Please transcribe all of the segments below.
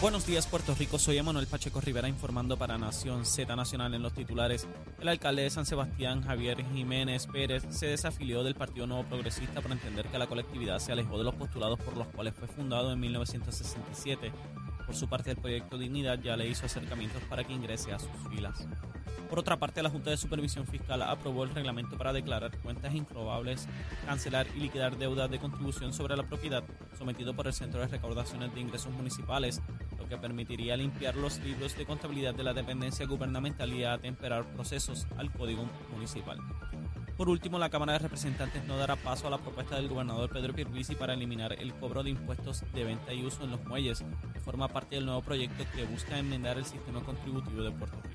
Buenos días Puerto Rico, soy Emanuel Pacheco Rivera informando para Nación Z Nacional en los titulares. El alcalde de San Sebastián, Javier Jiménez Pérez, se desafilió del Partido Nuevo Progresista por entender que la colectividad se alejó de los postulados por los cuales fue fundado en 1967. Por su parte, el proyecto Dignidad ya le hizo acercamientos para que ingrese a sus filas. Por otra parte, la Junta de Supervisión Fiscal aprobó el reglamento para declarar cuentas improbables, cancelar y liquidar deudas de contribución sobre la propiedad sometido por el Centro de Recaudaciones de Ingresos Municipales, que permitiría limpiar los libros de contabilidad de la dependencia gubernamental y atemperar procesos al Código Municipal. Por último, la Cámara de Representantes no dará paso a la propuesta del gobernador Pedro Pierluisi para eliminar el cobro de impuestos de venta y uso en los muelles, que forma parte del nuevo proyecto que busca enmendar el sistema contributivo de Puerto Rico.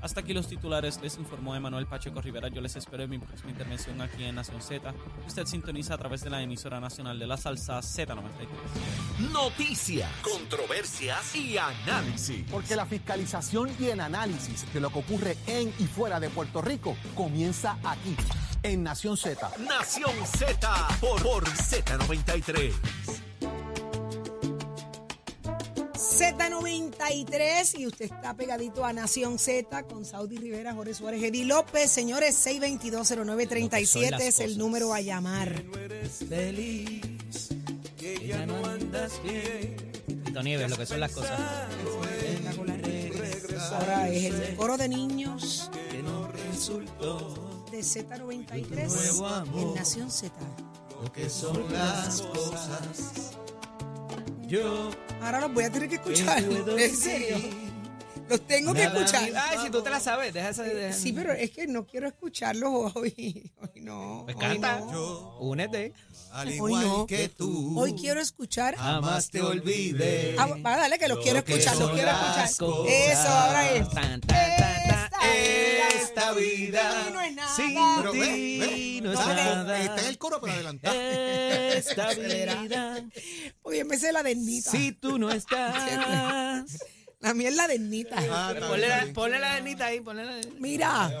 Hasta aquí los titulares, les informó Emanuel Pacheco Rivera. Yo les espero en mi próxima intervención aquí en Nación Z. Usted sintoniza a través de la emisora nacional de la salsa Z93. Noticias, controversias y análisis. Porque la fiscalización y el análisis de lo que ocurre en y fuera de Puerto Rico comienza aquí en Nación Z. Nación Z por, por Z93. Z93 y usted está pegadito a Nación Z con Saudi Rivera, Jorge Suárez, Eddie López. Señores, 6220937 es el número a llamar. Tito Nieves, lo que son las cosas. Ahora es el coro de niños de Z93 en Nación Z. Ahora los voy a tener que escuchar. En serio. Los tengo que escuchar. Ay, si tú te la sabes, deja esa. deja- Sí, pero es que no quiero escucharlos hoy. Hoy no. Pues hoy canta. no. Únete. Al Hoy igual no. que tú, Hoy quiero escuchar. jamás te olvides. Ah, va, dale, que los quiero que escuchar, los quiero escuchar. cosas. Eso, ahora es. Tan, tan, tan, tan. Esta vida. Y no es nada. Sin Pero ve, ve, no es nada. está en el coro, pero adelantado. Esta vida, Hoy empecé la dernita. si tú no estás. La mía es la dernita. Ah, está Ponle bien, la, bien. ponle la denita ahí, ponle la Mira,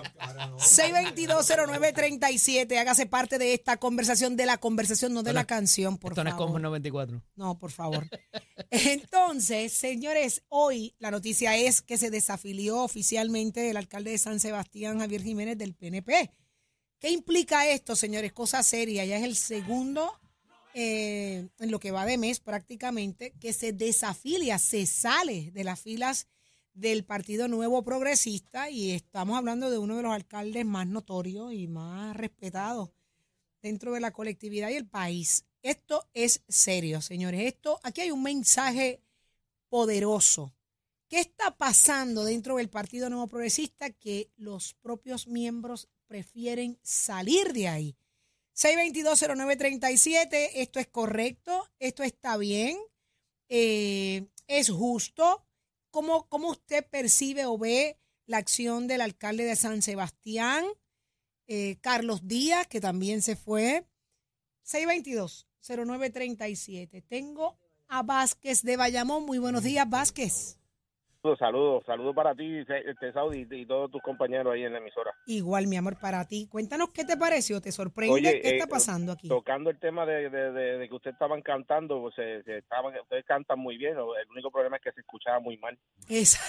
6220937, hágase parte de esta conversación, de la conversación, no de la canción, por Esto no es favor. como 94. No, por favor. Entonces, señores, hoy la noticia es que se desafilió oficialmente el alcalde de San Sebastián, Javier Jiménez, del PNP. ¿Qué implica esto, señores? Cosa seria. Ya es el segundo, eh, en lo que va de mes prácticamente, que se desafilia, se sale de las filas del Partido Nuevo Progresista y estamos hablando de uno de los alcaldes más notorios y más respetados dentro de la colectividad y el país. Esto es serio, señores. Esto, aquí hay un mensaje poderoso. ¿Qué está pasando dentro del Partido Nuevo Progresista que los propios miembros prefieren salir de ahí? 6220937, esto es correcto, esto está bien, eh, es justo. ¿Cómo, ¿Cómo usted percibe o ve la acción del alcalde de San Sebastián, eh, Carlos Díaz, que también se fue? 622-0937. Tengo a Vázquez de Bayamón. Muy buenos días, Vázquez. Saludos, saludos, saludos para ti, este Saudi y todos tus compañeros ahí en la emisora. Igual, mi amor, para ti. Cuéntanos qué te pareció, ¿te sorprende? Oye, ¿Qué eh, está pasando aquí? Tocando el tema de, de, de- de que ustedes estaban cantando, pues, se- se estaban, ustedes cantan muy bien, el único problema es que se escuchaba muy mal. Es-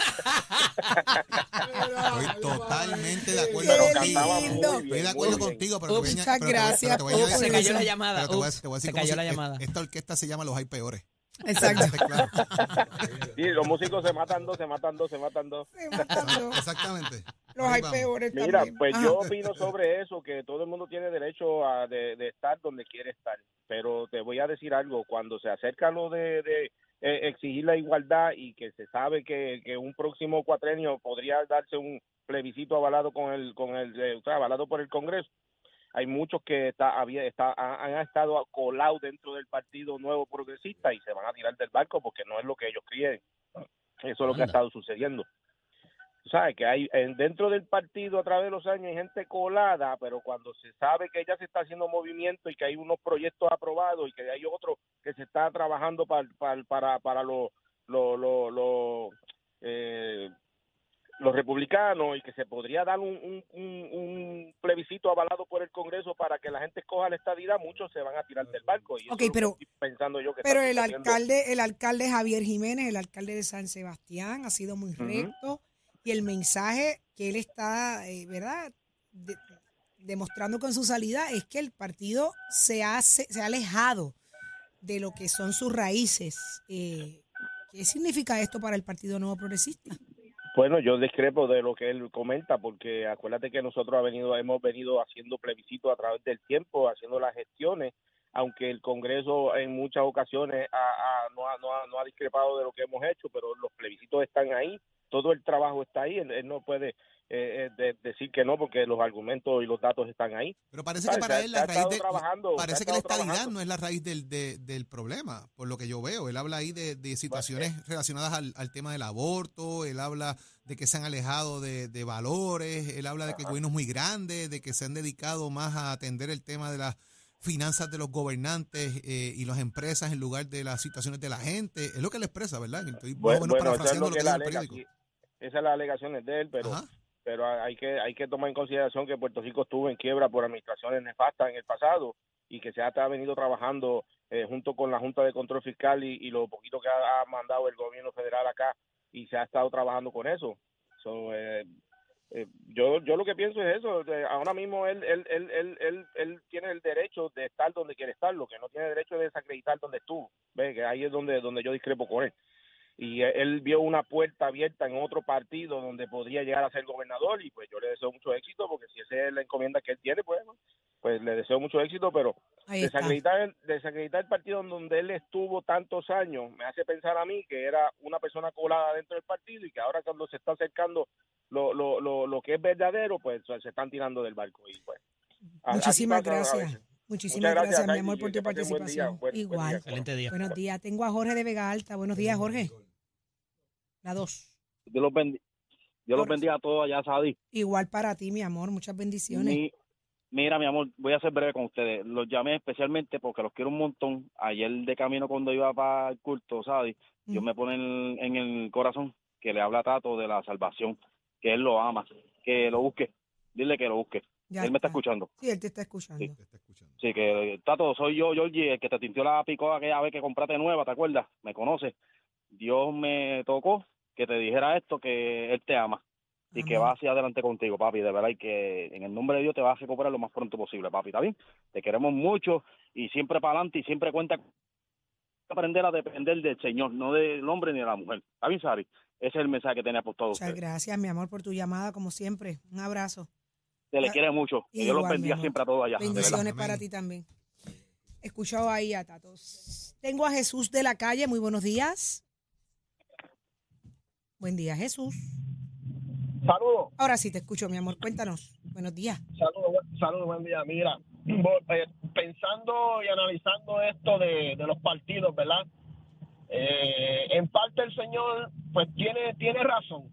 Estoy totalmente de acuerdo contigo. Estoy de acuerdo muy bien. contigo, pero Muchas gracias Se cayó la llamada. se cayó la llamada. Esta orquesta se llama Los Hay Peores. Exacto. Claro, Sí, los músicos se matan dos, se matan dos, se matan dos. Se matan los- exactamente. Los Ahí hay vamos. peores Mira, también. pues Ajá. yo opino sobre eso, que todo el mundo tiene derecho a de, de estar donde quiere estar, pero te voy a decir algo, cuando se acerca lo de, de, eh, exigir la igualdad y que se sabe que, que un próximo cuatrenio podría darse un plebiscito avalado con el con el eh, o sea, avalado por el Congreso hay muchos que está, había, está, han, han estado colados dentro del Partido Nuevo Progresista y se van a tirar del barco porque no es lo que ellos quieren. Eso es lo que ha estado sucediendo. sabes que hay en- dentro del partido a través de los años hay gente colada, pero cuando se sabe que ya se está haciendo movimiento y que hay unos proyectos aprobados y que hay otros que se está trabajando para para para, para los los los los, eh, los republicanos y que se podría dar un, un, un- un plebiscito avalado por el Congreso para que la gente escoja la estadidad, muchos se van a tirar del barco. Y pero- pensando yo que Pero el alcalde, el alcalde Javier Jiménez, el alcalde de San Sebastián, ha sido muy recto y el mensaje que él está, eh, ¿verdad? De- demostrando con su salida es que el partido se ha, se, se ha alejado de lo que son sus raíces. Eh, ¿Qué significa esto para el Partido Nuevo Progresista? Bueno, yo discrepo de lo que él comenta, porque acuérdate que nosotros ha venido, hemos venido haciendo plebiscitos a través del tiempo, haciendo las gestiones, aunque el Congreso en muchas ocasiones ha- ha- no, ha, no, ha, no ha discrepado de lo que hemos hecho, pero los plebiscitos están ahí, todo el trabajo está ahí, él, él no puede eh, eh, de- decir que no, porque los argumentos y los datos están ahí. Pero parece que ¿Sabes? para él la raíz de, parece que la estadidad trabajando. no es la raíz del, de- del problema, por lo que yo veo. Él habla ahí de, de situaciones relacionadas al, al tema del aborto, él habla de que se han alejado de, de valores, él habla de que el gobierno es muy grande, de que se han dedicado más a atender el tema de las finanzas de los gobernantes eh, y las empresas en lugar de las situaciones de la gente. Es lo que él expresa, ¿verdad? Estoy Bueno, bueno, eso es lo lo que el aquí. Esas son las alegaciones de él, pero Ajá. pero hay que hay que tomar en consideración que Puerto Rico estuvo en quiebra por administraciones nefastas en el pasado y que se ha venido trabajando eh, junto con la Junta de Control Fiscal y, y lo poquito que ha, ha mandado el gobierno federal acá y se ha estado trabajando con eso. So, eh, eh, yo yo lo que pienso es eso. de- ahora mismo él él, él, él, él él tiene el derecho de estar donde quiere estar, lo que no tiene derecho es desacreditar donde estuvo. Ve que ahí es donde donde yo discrepo con él y él vio una puerta abierta en otro partido donde podría llegar a ser gobernador y pues yo le deseo mucho éxito porque si esa es la encomienda que él tiene pues pues le deseo mucho éxito pero desacreditar el, desacreditar el partido en donde él estuvo tantos años me hace pensar a mí que era una persona colada dentro del partido y que ahora cuando se está acercando lo, lo, lo, lo que es verdadero pues se están tirando del barco y pues Muchísimas gracias. Muchísimas Muchas gracias, gracias, mi amor, por tu pasen buen día. participación. Buen Igual. día. Excelente día. Buenos días. Tengo a Jorge de Vega Alta. Buenos días, Jorge. La dos. Dios los, bendi- Dios los bendiga a todos allá, Sadi. Igual para ti, mi amor. Muchas bendiciones. Mi- mira, mi amor, voy a ser breve con ustedes. Los llamé especialmente porque los quiero un montón. Ayer de camino cuando iba para el culto, Sadi, Dios Mm. me pone en, en el corazón que le habla a Tato de la salvación, que él lo ama, que lo busque. Dile que lo busque. Ya él me está escuchando. Sí, él te está escuchando. Sí. Te está escuchando. Sí, que Tato, soy yo, Georgie, el que te tintió la picoa aquella vez que compraste nueva, ¿te acuerdas? Me conoce. Dios me tocó que te dijera esto, que Él te ama y que va hacia adelante contigo, papi, de verdad, y que en el nombre de Dios te vas a recuperar lo más pronto posible, papi, ¿está bien? Te queremos mucho y siempre para adelante y siempre cuenta aprender a depender del Señor, no del hombre ni de la mujer. ¿Está bien, Sari? Ese es el mensaje que tenía por todos Muchas ustedes. gracias, mi amor, por tu llamada, como siempre. Un abrazo. Se le quiere mucho. Que Dios los bendiga siempre a todos allá. Bendiciones para ti también. Escuchado ahí a Tatos. Tengo a Jesús de la calle. Muy buenos días. Buen día, Jesús. Saludos, Ahora sí te escucho, mi amor. Cuéntanos. Buenos días. saludos, saludos, buen día. Mira, eh, pensando y analizando esto de, de los partidos, ¿verdad? Eh, en parte el señor, pues tiene, tiene razón,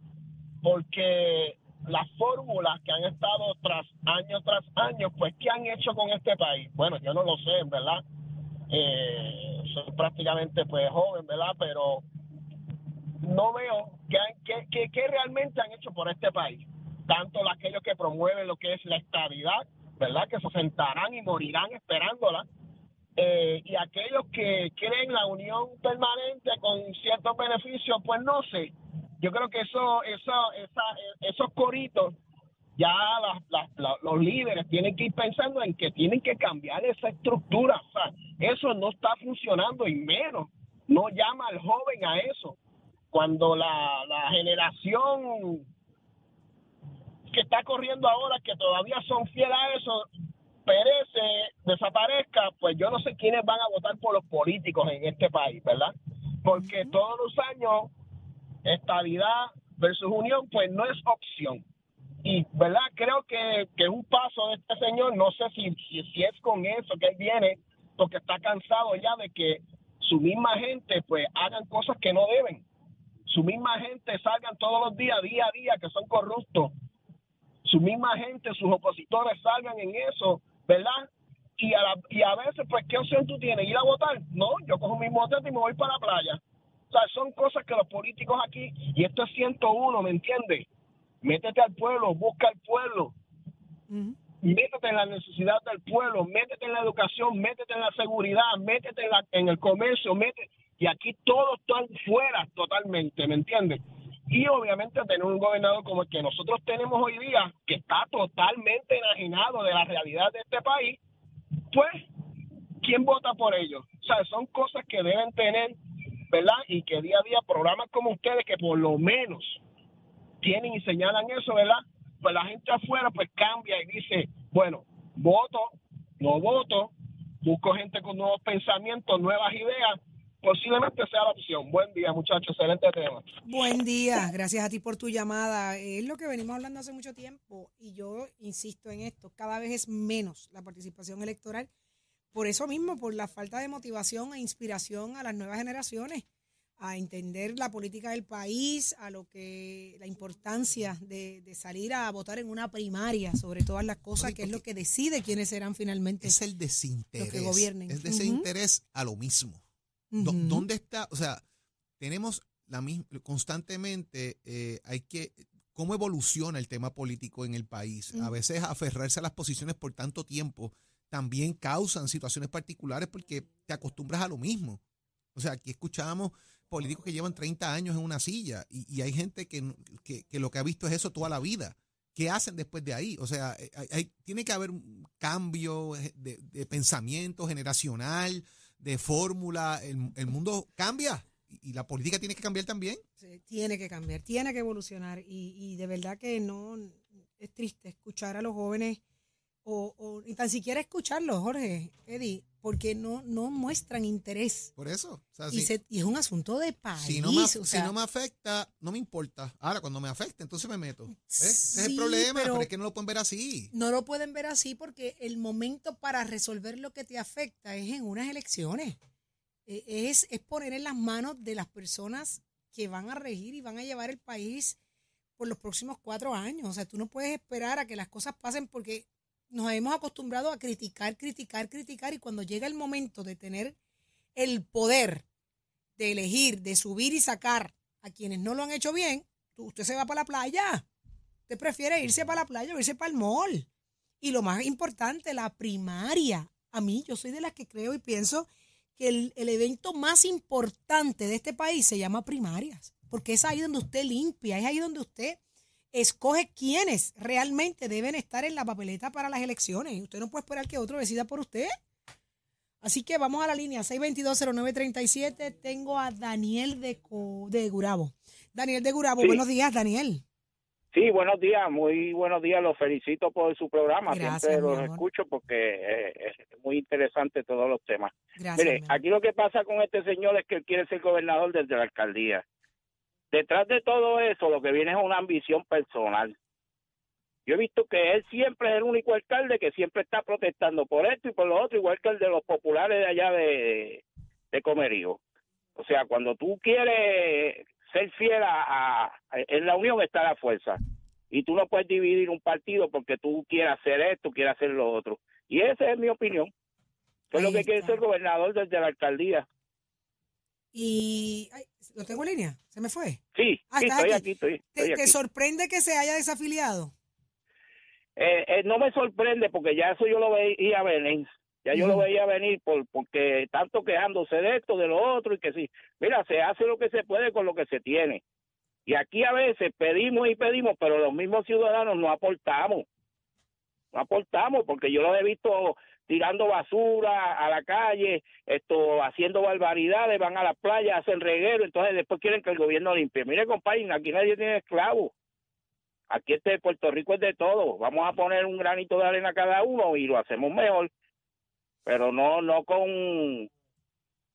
porque las fórmulas que han estado tras año tras año, pues, ¿qué han hecho con este país? Bueno, yo no lo sé, ¿verdad? Eh, soy prácticamente, pues, joven, ¿verdad? Pero no veo qué, qué- qué realmente han hecho por este país. Tanto aquellos que promueven lo que es la estabilidad, ¿verdad? Que se sentarán y morirán esperándola. Eh, y aquellos que quieren la unión permanente con ciertos beneficios, pues no sé. Yo creo que eso, eso, esa, esos coritos, ya las- las- la- los líderes tienen que ir pensando en que tienen que cambiar esa estructura. O sea, eso no está funcionando y menos no llama al joven a eso cuando la, la generación que está corriendo ahora, que todavía son fieles a eso, perece, desaparezca, pues yo no sé quiénes van a votar por los políticos en este país, ¿verdad? Porque todos los años, estabilidad versus unión, pues no es opción. Y, ¿verdad? Creo que, que es un paso de este señor, no sé si, si, si es con eso que él viene, porque está cansado ya de que su misma gente, pues, hagan cosas que no deben. Su misma gente salgan todos los días, día a día, que son corruptos. Su misma gente, sus opositores salgan en eso, ¿verdad? Y a, la- y a veces, pues, ¿qué opción tú tienes? ¿Ir a votar? No, yo cojo mi motete y me voy para la playa. O sea, son cosas que los políticos aquí, y esto es 101, ¿me entiendes? Métete al pueblo, busca al pueblo, métete en la necesidad del pueblo, métete en la educación, métete en la seguridad, métete en, la- en el comercio, métete, y aquí todos están fuera totalmente, ¿me entiendes? Y obviamente tener un gobernador como el que nosotros tenemos hoy día, que está totalmente enajenado de la realidad de este país, pues, ¿quién vota por ellos? O sea, son cosas que deben tener, ¿verdad? Y que día a día programas como ustedes, que por lo menos tienen y señalan eso, ¿verdad? Pues la gente afuera pues cambia y dice, bueno, voto, no voto, busco gente con nuevos pensamientos, nuevas ideas, posiblemente sea la opción. Buen día, muchachos, excelente tema. Buen día, gracias a ti por tu llamada. Es lo que venimos hablando hace mucho tiempo y yo insisto en esto, cada vez es menos la participación electoral, por eso mismo, por la falta de motivación e inspiración a las nuevas generaciones, a entender la política del país, a lo que la importancia de, de salir a votar en una primaria sobre todas las cosas, que es lo que decide quiénes serán finalmente Es el desinterés. los que gobiernen. Es desinterés a lo mismo. ¿Dónde está? O sea, tenemos la misma, constantemente eh, hay que, ¿cómo evoluciona el tema político en el país? A Mm. veces aferrarse a las posiciones por tanto tiempo también causan situaciones particulares porque te acostumbras a lo mismo. O sea, aquí escuchábamos políticos que llevan 30 años en una silla y, y hay gente que, que, que lo que ha visto es eso toda la vida. ¿Qué hacen después de ahí? O sea, hay- hay- tiene que haber un cambio eh, de, de pensamiento generacional, de fórmula. El, el mundo cambia y, la política tiene que cambiar también. Tiene que cambiar, tiene que evolucionar y, y de verdad que no es triste escuchar a los jóvenes o, o ni tan siquiera escucharlos, Jorge, Eddie, porque no, no muestran interés. Por eso. O sea, Y, si, se- y es un asunto de país. si no me, o si sea, no me afecta, no me importa. Ahora, cuando me afecta, entonces me meto. Ese es el problema, pero- pero es que no lo pueden ver así. no lo pueden ver así porque el momento para resolver lo que te afecta es en unas elecciones. Eh, Es, es poner en las manos de las personas que van a regir y van a llevar el país por los próximos cuatro años. O sea, tú no puedes esperar a que las cosas pasen porque nos hemos acostumbrado a criticar, criticar, criticar y cuando llega el momento de tener el poder de elegir, de subir y sacar a quienes no lo han hecho bien, usted se va para la playa. Usted prefiere irse para la playa o irse para el mall. Y lo más importante, la primaria. A mí, yo soy de las que creo y pienso que el, el evento más importante de este país se llama primarias, porque es ahí donde usted limpia, es ahí donde usted escoge quiénes realmente deben estar en la papeleta para las elecciones. Usted no puede esperar que otro decida por usted. Así que vamos a la línea 6220937. Tengo a Daniel de, Co- de Gurabo. Daniel de Gurabo, Sí. buenos días, Daniel. Sí, buenos días, muy buenos días, los felicito por su programa, Gracias, siempre los escucho porque es muy interesante todos los temas. Gracias. Mire, aquí lo que pasa con este señor es que él quiere ser gobernador desde la alcaldía. Detrás de todo eso, lo que viene es una ambición personal. Yo he visto que él siempre es el único alcalde que siempre está protestando por esto y por lo otro, igual que el de los populares de allá de, de Comerío. O sea, cuando tú quieres ser fiel a, a- en la unión está la fuerza. Y tú no puedes dividir un partido porque tú quieras hacer esto, quieras hacer lo otro. Y esa es mi opinión. Es lo que quiere ser gobernador desde la alcaldía. Y ay, lo tengo en línea, se me fue. Sí, Ah, sí, estoy aquí. aquí, estoy, ¿Te, estoy te aquí. sorprende que se haya desafiliado? Eh, eh, no me sorprende porque ya eso yo lo veía venir. Ya yo lo veía venir por, porque tanto quejándose de esto, de lo otro y que sí. Mira, se hace lo que se puede con lo que se tiene. Y aquí a veces pedimos y pedimos, pero los mismos ciudadanos no aportamos. No aportamos porque yo los he visto tirando basura a la calle, esto haciendo barbaridades, van a la playa, hacen reguero, entonces después quieren que el gobierno limpie. Mire, compadre, aquí nadie tiene esclavos. Aquí este Puerto Rico es de todo. Vamos a poner un granito de arena cada uno y lo hacemos mejor, pero no no con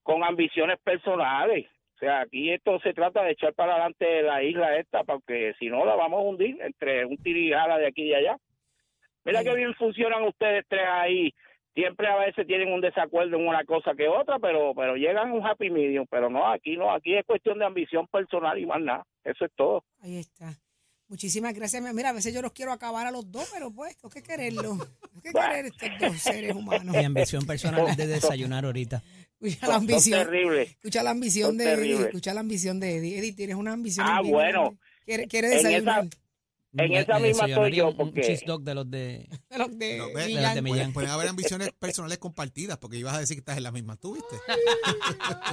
con ambiciones personales. O sea, aquí esto se trata de echar para adelante la isla esta, porque si no la vamos a hundir entre un tirijala de aquí y de allá. Mira que bien funcionan ustedes tres ahí siempre a veces tienen un desacuerdo en una cosa que otra, pero pero llegan a un happy medium, pero no, aquí no, aquí es cuestión de ambición personal y más nada, eso es todo. Ahí está. Muchísimas gracias. Mira, a veces yo los quiero acabar a los dos, pero pues, tengo que quererlo. Tengo que querer estos dos seres humanos. Mi ambición personal es de desayunar ahorita. Escucha la ambición. Escucha la ambición de Eddie. Escucha la ambición de Eddie. Eddie, tienes una ambición. Ah, bueno. Quiere, quiere En esa- desayunar. En esa me misma estoy yo, un- Un porque- cheese dog de los de... De los de No, ve, Millán. de pueden, Millán. pueden haber ambiciones personales compartidas, porque ibas a decir que estás en la misma, ¿tú viste?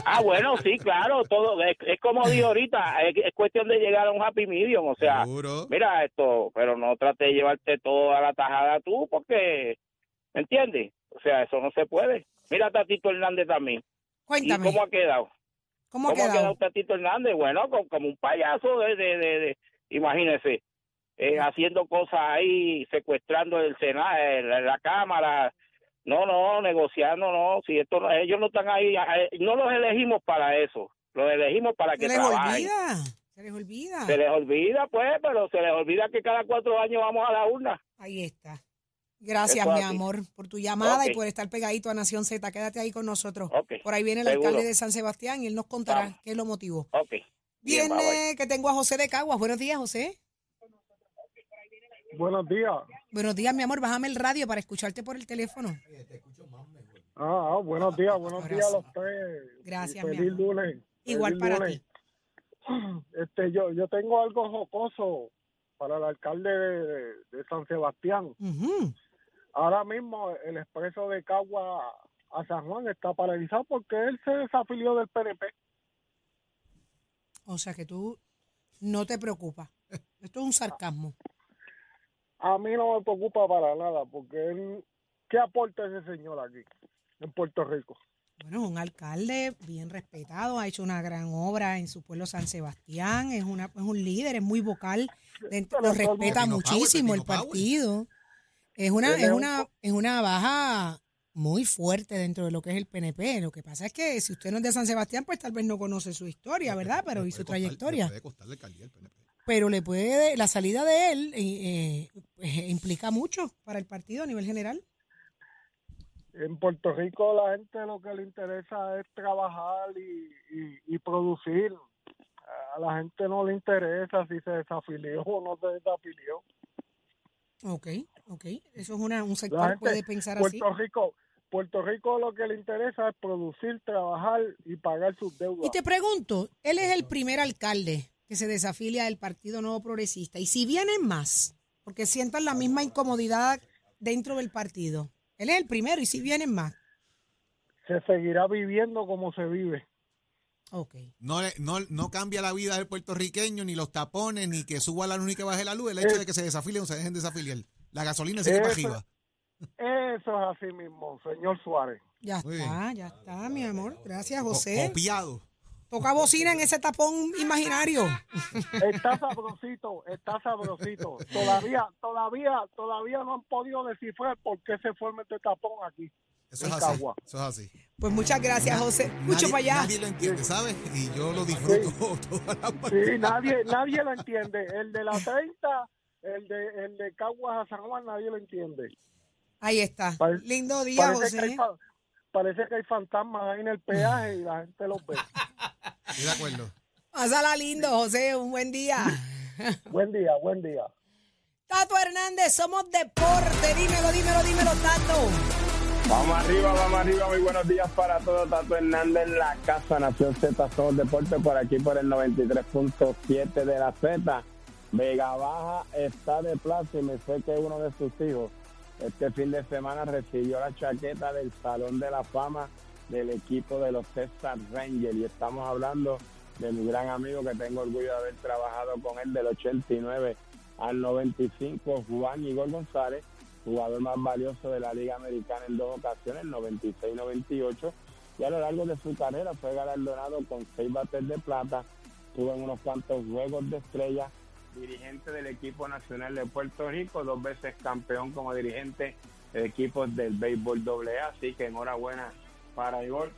Ah, bueno, sí, claro, todo es, es como digo ahorita, es, es cuestión de llegar a un happy medium, o sea, Seguro. mira esto, pero no trate de llevarte todo a la tajada tú, porque, ¿me entiendes? O sea, eso no se puede. Mira a Tatito Hernández también. Cuéntame. ¿Y cómo ha quedado? ¿Cómo ha ha quedado quedado? Tatito Hernández? Bueno, co- como, un payaso de, de, de, de- imagínese, eh, haciendo cosas ahí, secuestrando el Senado, la, la Cámara. No, no, negociando, no. Si esto no- ellos no están ahí, eh, no los elegimos para eso. Los elegimos para Se que les trabajen. olvida. Se les olvida. Se les olvida, pues, pero se les olvida que cada cuatro años vamos a la urna. Ahí está. Gracias, Eso mi amor, por tu llamada y por estar pegadito a Nación Z. Quédate ahí con nosotros. Por ahí viene el seguro. alcalde de San Sebastián y él nos contará Vamos. qué lo motivó. Bien. Viene que tengo a José de Caguas. Buenos días, José. Buenos días. Buenos días, mi amor. Bájame el radio para escucharte por el teléfono. Ah, ah, buenos días, buenos Ahora días a los tres. Gracias, Y mi amor. lunes. Igual Feliz para lunes. Este, yo, yo tengo algo jocoso para el alcalde de, de San Sebastián. Ahora mismo el expreso de Cagua a San Juan está paralizado porque él se desafilió del PNP. O sea que tú no te preocupas. Esto es un sarcasmo. A mí no me preocupa para nada porque él, ¿qué aporta ese señor aquí en Puerto Rico? Bueno, es un alcalde bien respetado, ha hecho una gran obra en su pueblo San Sebastián, es, una, es un líder, es muy vocal, dentro- lo respeta Pepino muchísimo el partido. Es una, es es un una, es una baja muy fuerte dentro de lo que es el PNP. Lo que pasa es que si usted no es de San Sebastián, pues tal vez no conoce su historia, ¿verdad? Pero y su costar- trayectoria. puede costar la alcaldía del PNP. Pero le puede, la salida de él eh, eh, pues, implica mucho para el partido a nivel general. En Puerto Rico la gente lo que le interesa es trabajar y, y, y producir. A la gente no le interesa si se desafilió o no se desafilió. Ok, ok. Eso es una, un sector gente, puede pensar así. Puerto Rico, Puerto Rico lo que le interesa es producir, trabajar y pagar sus deudas. Y te pregunto, él es el primer alcalde que se desafilia del Partido Nuevo Progresista. Y si vienen más, porque sientan la misma incomodidad dentro del partido, él es el primero y si vienen más. Se seguirá viviendo como se vive. Ok. No, no, no cambia la vida del puertorriqueño, ni los tapones, ni que suba la luz ni que baje la luz, el hecho de que se desafilien o se dejen desafiliar. La gasolina sigue para Eso- arriba. Eso es así mismo, señor Suárez. Ya Muy está, ya está, mi amor. Gracias, José. Copiado. Toca bocina en ese tapón imaginario. Está sabrosito, está sabrosito. Todavía, todavía, todavía no han podido descifrar por qué se forma este tapón aquí. Eso es así. Eso es así. Pues muchas gracias, José. Mucho Nadie- para allá. Nadie lo entiende, ¿sabes? Y yo lo disfruto todas las Sí, nadie, nadie lo entiende. El de la 30, el de, el de Caguas a San Juan, nadie lo entiende. Ahí está. Lindo día, Parece que, hay, José. fa- parece que hay fantasmas ahí en el peaje y la gente los ve. Estoy de acuerdo. Pásala lindo, José. Un buen día. buen día, buen día. Tato Hernández, somos deporte. Dímelo, dímelo, dímelo, Tato. Vamos arriba, vamos arriba. Muy buenos días para todos. Tato Hernández en la casa Nación Z. Somos Deportes por aquí por el 93.7 de la Z. Vega Baja está de plaza y me sé que uno de sus hijos este fin de semana recibió la chaqueta del Salón de la Fama del equipo de los Texas Rangers. Y estamos hablando de mi gran amigo que tengo orgullo de haber trabajado con él del 89 al 95, Juan Igor González jugador más valioso de la Liga Americana en dos ocasiones, 96-98, y a lo largo de su carrera fue galardonado con seis bates de plata, tuvo en unos cuantos juegos de estrella, dirigente del equipo nacional de Puerto Rico, dos veces campeón como dirigente de equipos del béisbol AA, así que enhorabuena para Igor,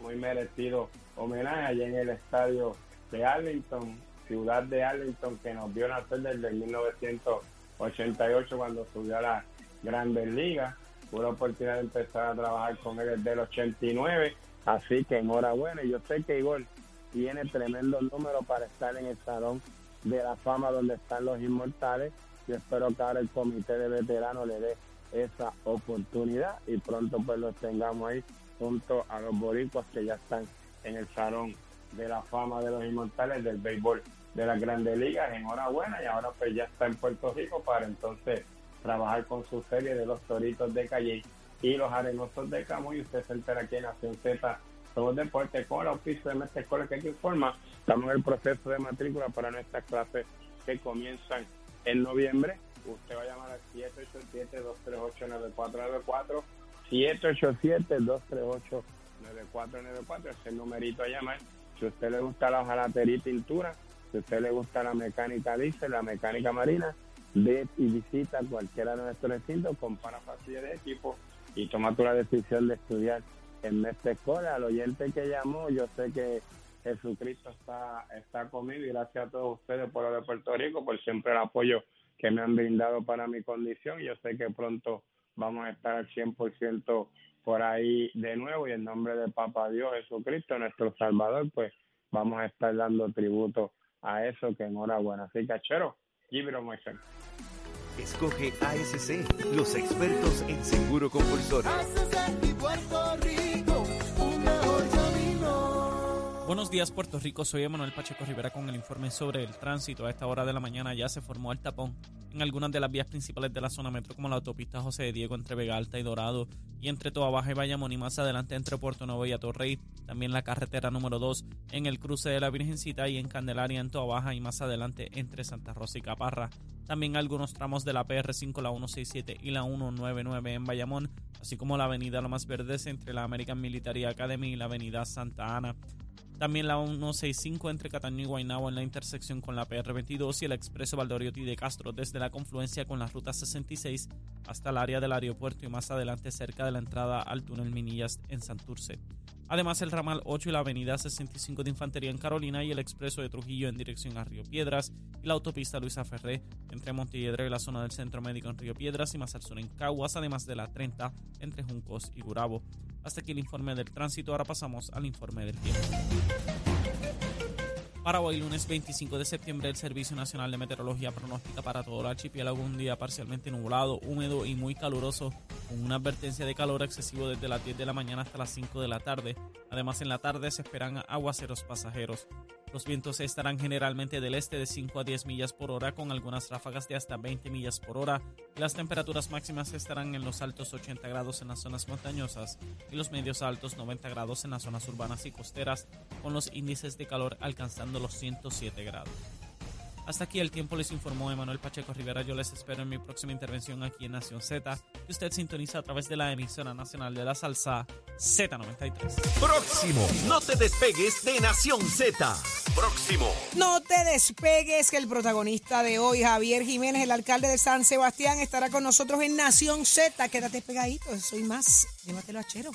muy merecido homenaje allá en el estadio de Arlington, ciudad de Arlington que nos vio nacer desde 1988 cuando subió a la Grandes Ligas. La oportunidad de empezar a trabajar con él desde el 89, así que enhorabuena. Yo sé que Igor tiene tremendo número para estar en el Salón de la Fama donde están los inmortales. Yo espero que ahora el comité de veteranos le dé esa oportunidad y pronto pues los tengamos ahí junto a los boricuas que ya están en el Salón de la Fama de los Inmortales del béisbol de las grandes ligas. Enhorabuena y ahora pues ya está en Puerto Rico para entonces trabajar con su serie de los Toritos de Calle y los Arenosos de Camuy. Usted se entera aquí en Nación Z somos deportes con el de Mestre Escuela que aquí informa. Estamos en el proceso de matrícula para nuestras clases que comienzan en noviembre. Usted va a llamar al 787-238-9494. 787-238-9494. Es el numerito a llamar. Si usted le gusta la hojalatería y pintura, si usted le gusta la mecánica dice la mecánica marina, ve y visita cualquiera de nuestros recintos, compara facilidades de equipo y toma tú la decisión de estudiar en Mestre Escuela. Al oyente que llamó, yo sé que Jesucristo está, está conmigo y gracias a todos ustedes por lo de Puerto Rico, por siempre el apoyo que me han brindado para mi condición. Yo sé que pronto vamos a estar al 100% por ahí de nuevo y en nombre de Papa Dios Jesucristo, nuestro Salvador, pues vamos a estar dando tributo a eso, que enhorabuena. Así que, chero, Gibro Moisés. Escoge ASC, los expertos en seguro compulsorio. Buenos días Puerto Rico, soy Emanuel Pacheco Rivera con el informe sobre el tránsito. A esta hora de la mañana ya se formó el tapón en algunas de las vías principales de la zona metro como la autopista José de Diego entre Vega Alta y Dorado y entre Toa Baja y Bayamón y más adelante entre Puerto Nuevo y Atorrey. También la carretera número 2 en el cruce de la Virgencita y en Candelaria en Toa Baja y más adelante entre Santa Rosa y Caparra. También algunos tramos de la PR5, la 167 y la 199 en Bayamón, así como la avenida Lomas Verdes entre la American Military Academy y la avenida Santa Ana. También la 165 entre Cataño y Guaynabo en la intersección con la PR22 y el expreso Valdoriotti de Castro desde la confluencia con la ruta 66 hasta el área del aeropuerto y más adelante cerca de la entrada al túnel Minillas en Santurce. Además, el ramal 8 y la avenida 65 de Infantería en Carolina y el expreso de Trujillo en dirección a Río Piedras y la autopista Luisa Ferré entre Montelledre y la zona del Centro Médico en Río Piedras y más al sur en Caguas, además de la 30 entre Juncos y Gurabo. Hasta aquí el informe del tránsito, ahora pasamos al informe del tiempo. Para hoy, lunes 25 de septiembre, el Servicio Nacional de Meteorología pronostica para todo el archipiélago un día parcialmente nublado, húmedo y muy caluroso, con una advertencia de calor excesivo desde las 10 de la mañana hasta las 5 de la tarde. Además, en la tarde se esperan aguaceros pasajeros. Los vientos estarán generalmente del este de 5 a 10 millas por hora, con algunas ráfagas de hasta 20 millas por hora. Las temperaturas máximas estarán en los altos 80 grados en las zonas montañosas y los medios altos 90 grados en las zonas urbanas y costeras, con los índices de calor alcanzando los 107 grados. Hasta aquí el tiempo les informó Emanuel Pacheco Rivera. Yo les espero en mi próxima intervención aquí en Nación Z, que usted sintoniza a través de la emisora nacional de la salsa Z93. Próximo, no te despegues de Nación Z. Próximo. No te despegues, que el protagonista de hoy, Javier Jiménez, el alcalde de San Sebastián, estará con nosotros en Nación Z. Quédate pegadito, soy más. Llévatelo a Chero.